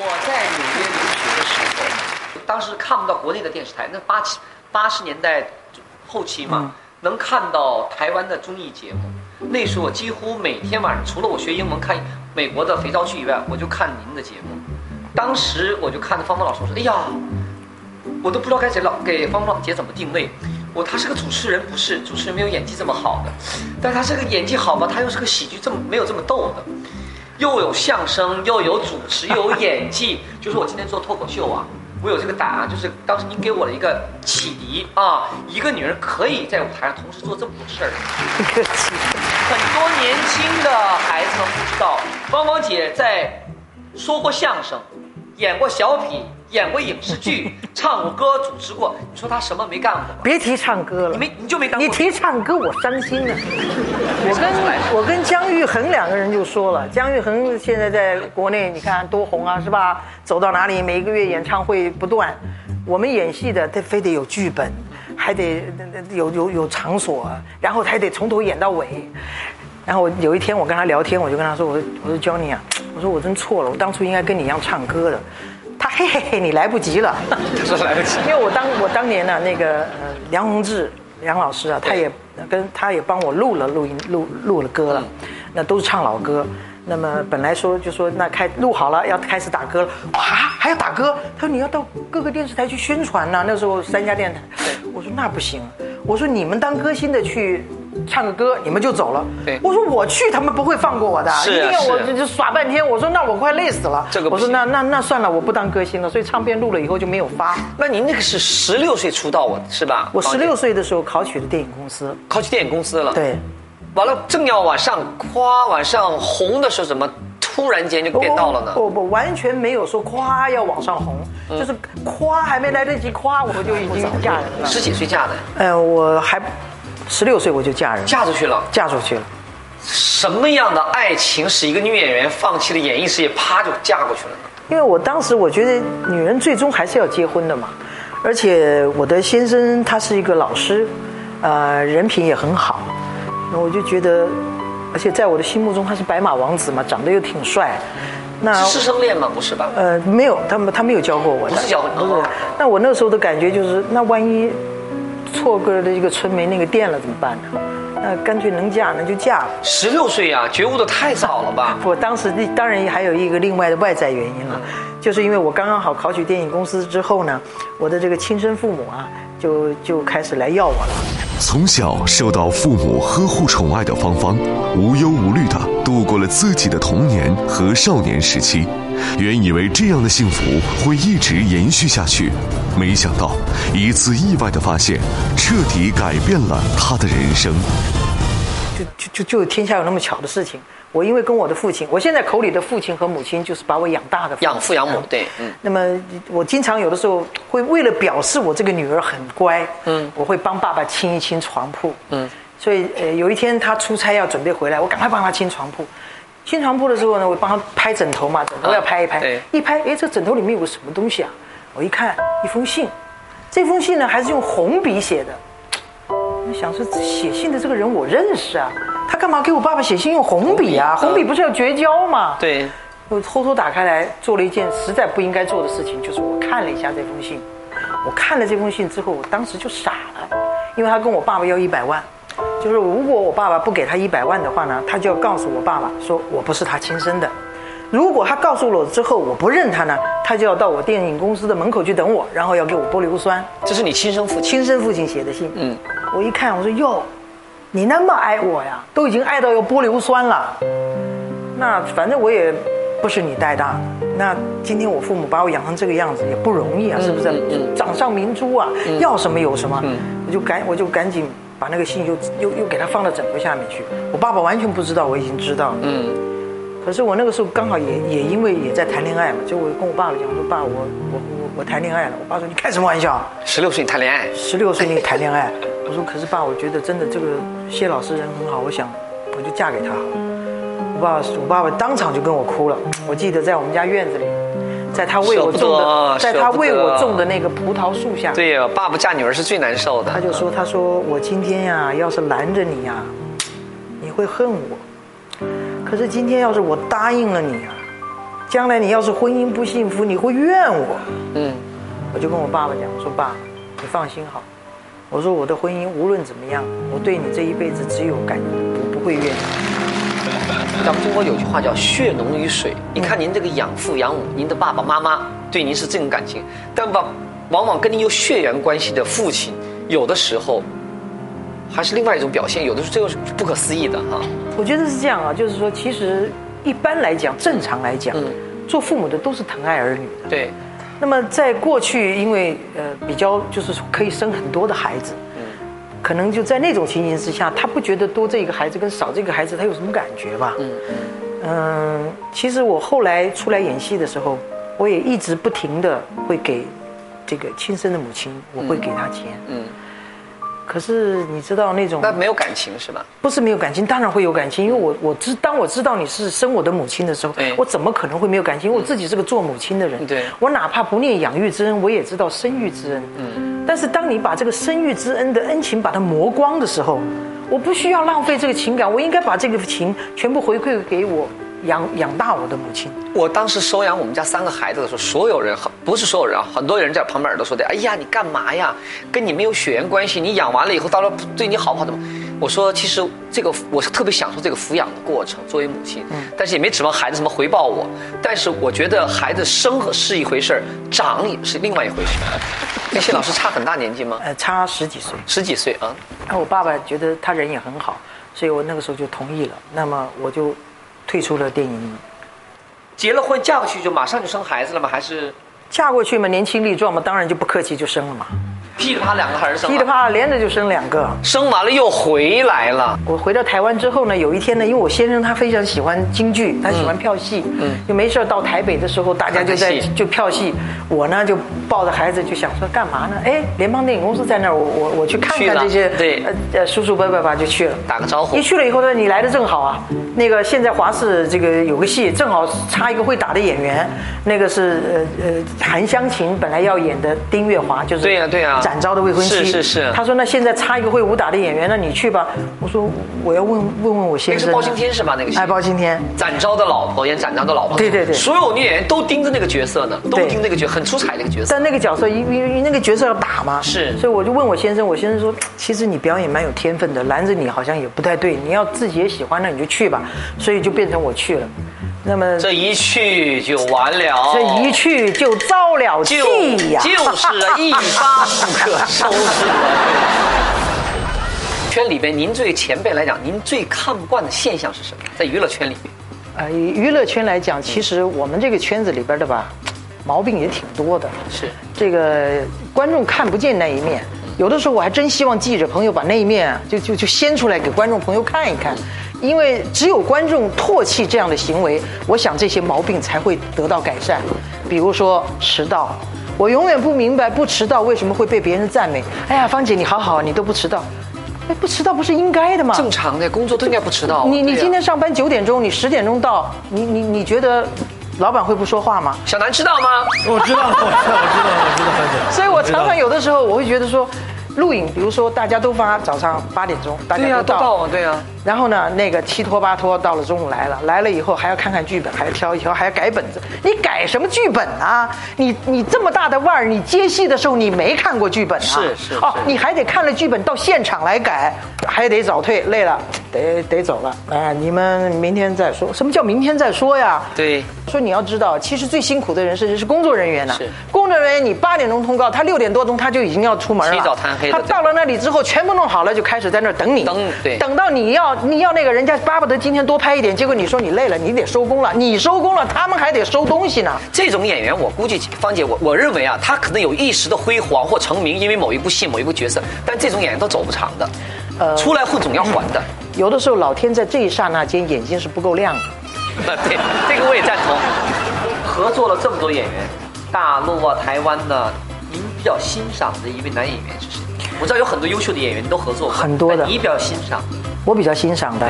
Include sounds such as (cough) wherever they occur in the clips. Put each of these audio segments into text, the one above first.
我在纽约留学的时候，当时看不到国内的电视台，那八七八十年代后期嘛，能看到台湾的综艺节目。那时候我几乎每天晚上，除了我学英文看美国的肥皂剧以外，我就看您的节目。当时我就看着方方老师，我说：“哎呀，我都不知道该给老给方方姐怎么定位。我她是个主持人，不是主持人没有演技这么好的，但她这个演技好吧，她又是个喜剧这么没有这么逗的，又有相声，又有主持，(laughs) 又有演技。就是我今天做脱口秀啊，我有这个胆啊，就是当时您给我了一个启迪啊，一个女人可以在舞台上同时做这么多事儿。很多年轻的孩子们不知道，芳芳姐在说过相声，演过小品，演过影视剧，(laughs) 唱过歌，主持过。你说他什么没干过？别提唱歌了，你没你就没干过？你提唱歌我伤心了。我跟我跟姜育恒两个人就说了，姜育恒现在在国内你看多红啊，是吧？走到哪里每个月演唱会不断。我们演戏的他非得有剧本，还得有有有场所，然后还得从头演到尾。然后有一天我跟他聊天，我就跟他说：“我说我说 Johnny 啊，我说我真错了，我当初应该跟你一样唱歌的。”他嘿嘿嘿，你来不及了。他说来不及，因为我当我当年呢，那个呃梁宏志梁老师啊，他也跟他也帮我录了录音录录了歌了，那都是唱老歌。那么本来说就说那开录好了要开始打歌了，哇还要打歌？他说你要到各个电视台去宣传呢。那时候三家电台，我说那不行，我说你们当歌星的去唱个歌，你们就走了。对我说我去他们不会放过我的，一定要我就就耍半天。我说那我快累死了。这个我说那那那算了，我不当歌星了。所以唱片录了以后就没有发。那您那个是十六岁出道我是吧？我十六岁岁的时候考取了电影公司，考取电影公司了。，对，完了正要往上夸往上红的时候，怎么突然间就变到了呢？我我完全没有说夸要往上红，嗯就是夸还没来得及夸，我就已经嫁人了。十几岁嫁的，哎呃，我还十六岁我就嫁人，嫁出去了。嫁出去了。什么样的爱情使一个女演员放弃了演艺事业，啪就嫁过去了呢？因为我当时我觉得女人最终还是要结婚的嘛，而且我的先生他是一个老师，呃，人品也很好，那我就觉得，而且在我的心目中他是白马王子嘛，长得又挺帅，那是师生恋吗？不是吧？呃，没有，他们他没有教过我的，不是教过不是哦。那我那时候的感觉就是，那万一错过了一个村，没那个店了怎么办呢？那干脆能嫁那就嫁吧。十六岁呀、觉悟的太早了吧？(laughs) 我当时当然还有一个另外的外在原因了，就是因为我刚刚好考取电影公司之后呢，我的这个亲生父母啊，就就开始来要我了。从小受到父母呵护宠爱的芳芳，无忧无虑的度过了自己的童年和少年时期。原以为这样的幸福会一直延续下去，没想到一次意外的发现，彻底改变了他的人生。就就就就天下有那么巧的事情，我因为跟我的父亲，我现在口里的父亲和母亲就是把我养大的父养父养母，对，嗯，那么我经常有的时候会为了表示我这个女儿很乖，嗯，我会帮爸爸清一清床铺，嗯，所以呃有一天他出差要准备回来，我赶快帮他清床铺。清床铺的时候呢，我帮他拍枕头嘛，枕头要拍一拍，对。一拍，哎，这枕头里面有个什么东西啊？我一看，一封信，这封信呢还是用红笔写的。我想说，写信的这个人我认识啊，他干嘛给我爸爸写信用红笔啊？红笔不是要绝交吗？对，我偷偷打开来做了一件实在不应该做的事情，就是我看了一下这封信。我看了这封信之后，我当时就傻了，因为他跟我爸爸要一百万，就是如果我爸爸不给他一百万的话呢，他就要告诉我爸爸说我不是他亲生的。如果他告诉了我之后我不认他呢，他就要到我电影公司的门口去等我，然后要给我玻硫酸。这是你亲生父亲，亲生父亲写的信。嗯嗯，我一看，我说哟，你那么爱我呀，都已经爱到要玻硫酸了。那反正我也不是你带大的，那今天我父母把我养成这个样子也不容易啊，是不是？掌上明珠啊，要什么有什么。嗯我就赶我就赶紧把那个信又又又给他放到枕头下面去。我爸爸完全不知道，我已经知道了。嗯，可是我那个时候刚好也也因为也在谈恋爱嘛，就我跟我爸爸讲说，爸，我我我我谈恋爱了。我爸说你开什么玩笑？十六岁你谈恋爱，十六岁你谈恋爱，我说可是爸，我觉得真的这个谢老师人很好，我想我就嫁给他好了。我爸爸我爸爸当场就跟我哭了，我记得在我们家院子里，在他为我种的，在他为我种的那个葡萄树下，对呀，爸爸嫁女儿是最难受的。他就说他说我今天呀、要是拦着你呀、你会恨我，可是今天要是我答应了你啊，将来你要是婚姻不幸福，你会怨我。嗯，我就跟我爸爸讲，我说爸，你放心好，我说我的婚姻无论怎么样，我对你这一辈子只有感，我不会怨你。咱们中国有句话叫“血浓于水”，你看您这个养父养母，您的爸爸妈妈对您是这种感情，但往往往跟您有血缘关系的父亲，有的时候还是另外一种表现，有的时候这个是不可思议的哈。我觉得是这样啊，就是说，其实一般来讲，正常来讲，做父母的都是疼爱儿女的。对，那么在过去，因为呃比较就是可以生很多的孩子，可能就在那种情形之下，他不觉得多这个孩子跟少这个孩子他有什么感觉吧？嗯嗯，其实我后来出来演戏的时候，我也一直不停的会给这个亲生的母亲，我会给她钱。嗯。可是你知道那种，那没有感情是吧？不是没有感情，当然会有感情，因为我我知当我知道你是生我的母亲的时候，我怎么可能会没有感情？我自己是个做母亲的人，对，我哪怕不念养育之恩，我也知道生育之恩。嗯，但是当你把这个生育之恩的恩情把它磨光的时候，我不需要浪费这个情感，我应该把这个情全部回馈给我。养养大我的母亲。我当时收养我们家三个孩子的时候，所有人不是所有人啊，很多人在旁边都说的：“哎呀，你干嘛呀？跟你没有血缘关系，你养完了以后，到时候对你好不好怎么？”我说：“其实这个我是特别享受这个抚养的过程，作为母亲，嗯但是也没指望孩子什么回报我。但是我觉得孩子生是一回事儿，长也是另外一回事。(laughs) 跟谢老师差很大年纪吗？呃，差十几岁，十几岁啊。那我爸爸觉得他人也很好，所以我那个时候就同意了。那么我就。退出了电影，结了婚嫁过去就马上就生孩子了吗？还是嫁过去嘛，年轻力壮嘛，当然就不客气就生了嘛。噼里啪啦两个孩子，噼里啪啦连着就生两个，生完了又回来了。我回到台湾之后呢，有一天呢，因为我先生他非常喜欢京剧，他喜欢票戏，嗯，就没事到台北的时候，大家就在就票戏，我呢就抱着孩子就想说干嘛呢？哎，联邦电影公司在那儿，我我我去看看这些，对，呃呃叔叔伯伯吧就去了，打个招呼。一去了以后呢，你来的正好啊，那个现在华视这个有个戏，正好差一个会打的演员，那个是呃呃韩湘琴本来要演的丁月华，就是对呀对呀，展昭的未婚妻。是是是，他说那现在差一个会武打的演员，那你去吧。我说我要问问问我先生。那是包青天是吧？那个哎，包青天，展昭的老婆演展昭的老婆。对对对，所有女演员都盯着那个角色呢，都盯那个角很出彩那个角色。但那个角色因因为那个角色要打嘛，是，所以我就问我先生，我先生说，其实你表演蛮有天分的，拦着你好像也不太对，你要自己也喜欢，那你就去吧。所以就变成我去了。那么这一去就完了，这一去就遭了气呀，就是一发不可收拾。圈里边，您作为前辈来讲，您最看不惯的现象是什么？在娱乐圈里面，呃，娱乐圈来讲，其实我们这个圈子里边的吧，毛病也挺多的。是这个观众看不见那一面，有的时候我还真希望记者朋友把那一面就就就掀出来给观众朋友看一看。因为只有观众唾弃这样的行为，我想这些毛病才会得到改善。比如说迟到，我永远不明白不迟到为什么会被别人赞美。哎呀，芳姐你好好，你都不迟到，哎，不迟到不是应该的吗？正常的工作都应该不迟到。你你今天上班九点钟，你十点钟到，你你你觉得老板会不说话吗？小南知道吗？我知道，我知道，我知道，我知道，芳姐。所以我常常有的时候我会觉得说。录影，比如说大家都发早上八点钟，大家都到，对呀。然后呢，那个七拖八拖到了中午来了，来了以后还要看看剧本，还要挑一挑，还要改本子。你改什么剧本啊？你你这么大的腕儿，你接戏的时候你没看过剧本啊？是是。哦，你还得看了剧本到现场来改，还得早退，累了，得得走了。哎，你们明天再说。什么叫明天再说呀？对。说你要知道，其实最辛苦的人是是工作人员呢。是。工作人员，你八点钟通告，他六点多钟他就已经要出门了。起早贪黑。他到了那里之后，全部弄好了，就开始在那儿等你。等对。等到你要你要那个人家巴不得今天多拍一点，结果你说你累了，你得收工了。你收工了，他们还得收东西呢。这种演员，我估计芳姐，我我认为啊，他可能有一时的辉煌或成名，因为某一部戏、某一部角色。但这种演员都走不长的。呃。出来混总要还的。有的时候，老天在这一刹那间眼睛是不够亮的。(laughs) 对，这个我也赞同。合作了这么多演员，大陆啊、台湾的，您比较欣赏的一位男演员是谁？我知道有很多优秀的演员都合作过，很多的。你比较欣赏？我比较欣赏的，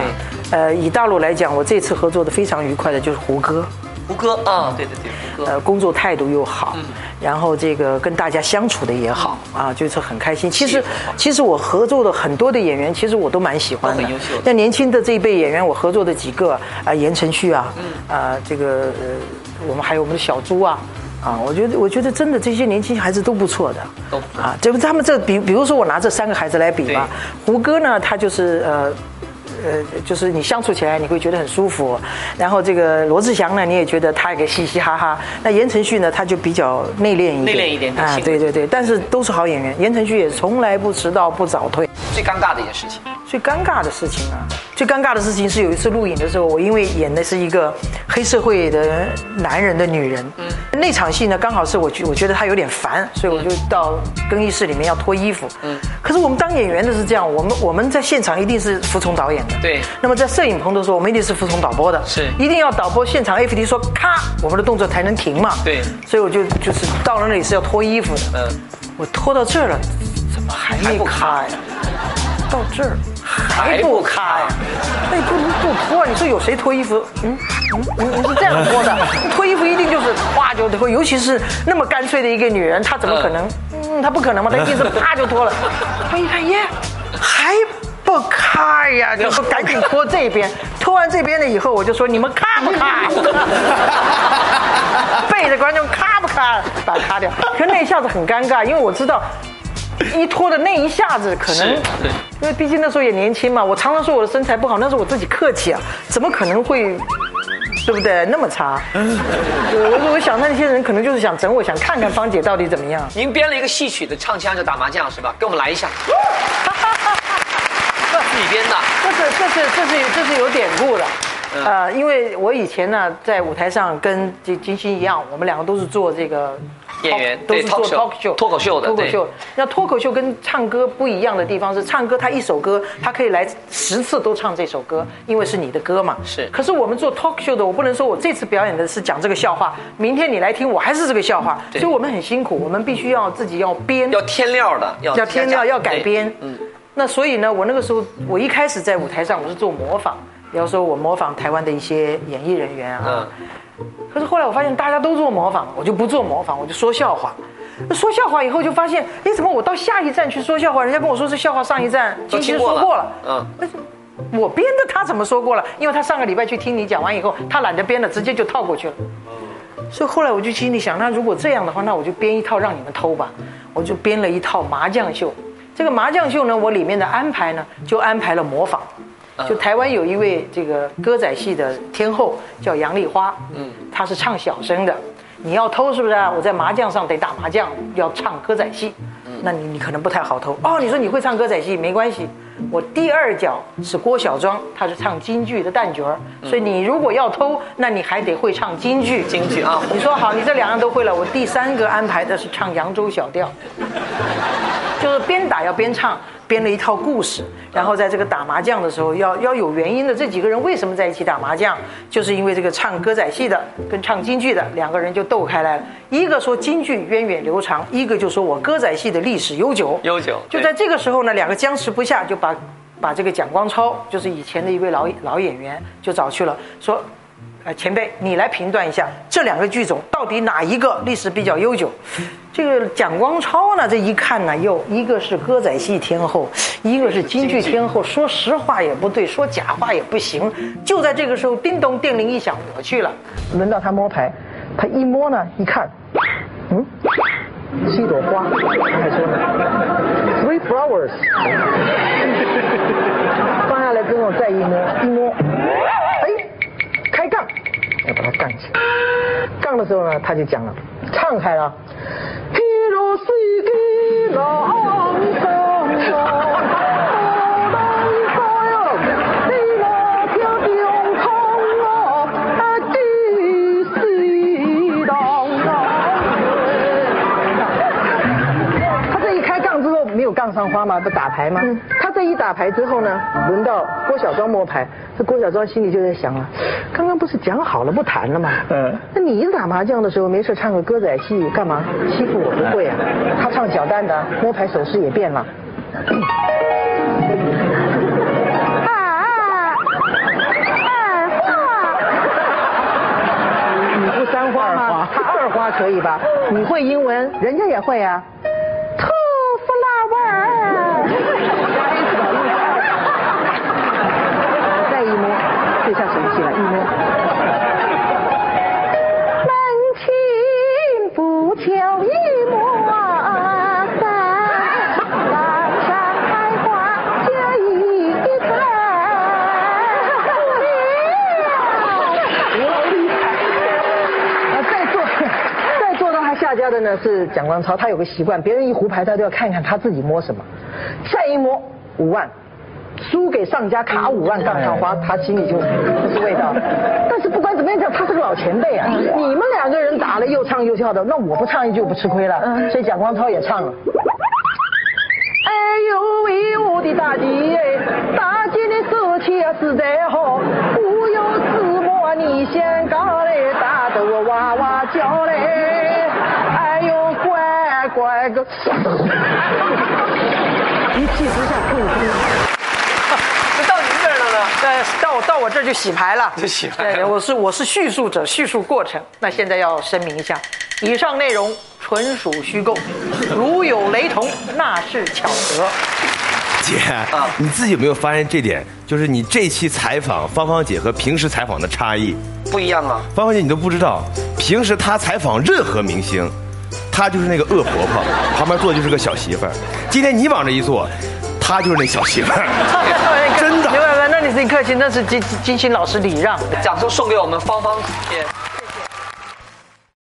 呃，以大陆来讲，我这次合作的非常愉快的就是胡歌。胡歌啊，对对对，胡歌。呃，工作态度又好，然后这个跟大家相处的也好啊，就是很开心。其实其实我合作的很多的演员，其实我都蛮喜欢的。都很优秀的像年轻的这一辈演员，我合作的几个啊，言承旭啊，啊这个呃，我们还有我们的小猪啊。啊，我觉得，我觉得真的这些年轻孩子都不错的，都啊。这不，他们这比，比如说我拿这三个孩子来比吧，胡歌呢，他就是呃。呃，就是你相处起来你会觉得很舒服，然后这个罗志祥呢，你也觉得他也个嘻嘻哈哈。那言承旭呢，他就比较内敛一点，内敛一点点啊，对对对，但是都是好演员。言承旭也从来不迟到不早退。最尴尬的一件事情，最尴尬的事情啊，最尴尬的事情是有一次录影的时候，我因为演的是一个黑社会的男人的女人，嗯，那场戏呢刚好是我觉我觉得他有点烦，所以我就到更衣室里面要脱衣服，嗯，可是我们当演员的是这样，我们我们在现场一定是服从导演的，对。那么在摄影棚的时候，我们一定是服从导播的，是。一定要导播现场 FD 说咔，我们的动作才能停嘛，对。所以我就就是到了那里是要脱衣服的，嗯，我脱到这儿了，怎么还没还不咔呀？到这儿还不咔呀？那你不能不脱啊？你说有谁脱衣服？嗯嗯嗯，你是这样 (laughs) 脱的？脱衣服一定就是哗就脱，尤其是那么干脆的一个女人，她怎么可能？嗯，她不可能嘛，她一定是啪就脱了。我一看，耶，还不开呀？就说赶紧脱这边，脱完这边了以后，我就说你们咔不咔？(laughs) 背着观众咔不咔？把它咔掉。可那一下子很尴尬，因为我知道。(laughs) 一脱的那一下子，可能对因为毕竟那时候也年轻嘛。我常常说我的身材不好，那是我自己客气啊，怎么可能会，对不对？那么差。对我我想那些人可能就是想整我，想看看芳姐到底怎么样。您编了一个戏曲的唱腔就打麻将是吧？给我们来一下，(laughs) 自己编的，这是这是这是这是有典故的。嗯呃，因为我以前呢在舞台上跟金金星一样，我们两个都是做这个演员都是做 talk show 脱口秀的脱口秀。那脱口秀跟唱歌不一样的地方是，唱歌他一首歌他可以来十次都唱这首歌，因为是你的歌嘛。是可是我们做 talk show 的，我不能说我这次表演的是讲这个笑话，明天你来听我还是这个笑话，对所以我们很辛苦，我们必须要自己要编，要添料的，要要添料，要改编。嗯，那所以呢，我那个时候，我一开始在舞台上我是做模仿，比方说我模仿台湾的一些演艺人员啊。可是后来我发现大家都做模仿，我就不做模仿，我就说笑话。说笑话以后就发现，哎，怎么我到下一站去说笑话，人家跟我说这笑话上一站都金星听过了说过了，嗯但是我编的他怎么说过了？因为他上个礼拜去听你讲完以后，他懒得编了，直接就套过去了。所以后来我就心里想，那如果这样的话，那我就编一套让你们偷吧。我就编了一套麻将秀。这个麻将秀呢，我里面的安排呢，就安排了模仿。就台湾有一位这个歌仔戏的天后叫杨丽花，嗯，她是唱小生的。你要偷是不是啊？我在麻将上得打麻将，要唱歌仔戏，那你你可能不太好偷哦。你说你会唱歌仔戏没关系，我第二角是郭小庄，他是唱京剧的旦角儿，所以你如果要偷，那你还得会唱京剧。京剧啊你说好，你这两样都会了，我第三个安排的是唱扬州小调，(laughs) 就是边打要边唱，编了一套故事，然后在这个打麻将的时候要要有原因的。这几个人为什么在一起打麻将？就是因为这个唱歌仔戏的跟唱京剧的两个人就斗开来了。一个说京剧源远流长，一个就说我歌仔戏的历史悠久。悠久就在这个时候呢，两个僵持不下，就把把这个蒋光超，就是以前的一位老老演员，就找去了，说。呃，前辈，你来评断一下这两个剧种到底哪一个历史比较悠久？这个蒋光超呢，这一看呢，又一个是歌仔戏天后，一个是京剧天后，说实话也不对，说假话也不行。就在这个时候，叮咚电铃一响，我去了，轮到他摸牌，他一摸呢，一看，嗯，是一朵花，他还说呢，three flowers，放下来之后再一摸，一摸，杠的时候呢，他就讲了，唱开了。(laughs) 这一开杠之后没有杠上花嘛，不打牌吗？他这一打牌之后呢，轮到郭小庄摸牌，这郭小庄心里就在想啊，刚刚不是讲好了不谈了吗？嗯，那你打麻将的时候没事唱个歌仔戏干嘛？欺负我不会啊？(laughs) 他唱小旦的，摸牌手势也变了。你不三花吗？他二花话可以吧？你会英文，人家也会啊。到他下家的呢是蒋光超，他有个习惯，别人一胡牌他都要看看他自己摸什么，再一摸五万。输给上家卡五万杠上花，他心里就不 (laughs) 是味道。但是不管怎么样讲，他是个老前辈啊。你们两个人打了又唱又跳的，那我不唱一句我不吃亏了。所以蒋光超也唱了。哎呦喂，我的大姐哎，大姐的手气啊实在好，不由自摸你先搞嘞，打得我哇哇叫嘞。哎呦乖乖个，一气之下痛哭。那 (laughs) 到您这儿了呢？呃，到我到我这儿就洗牌了。就洗牌了对，我是我是叙述者，叙述过程。那现在要声明一下，以上内容纯属虚构，如有雷同，那是巧合。姐，你自己有没有发现这点？就是你这期采访芳芳姐和平时采访的差异。不一样啊。芳芳姐你都不知道，平时她采访任何明星，她就是那个恶婆婆，旁边坐的就是个小媳妇儿。今天你往这一坐，她就是那小媳妇儿。(laughs) 真的没有没有，那你是客气，那是金金星老师礼让。掌声送给我们芳芳姐。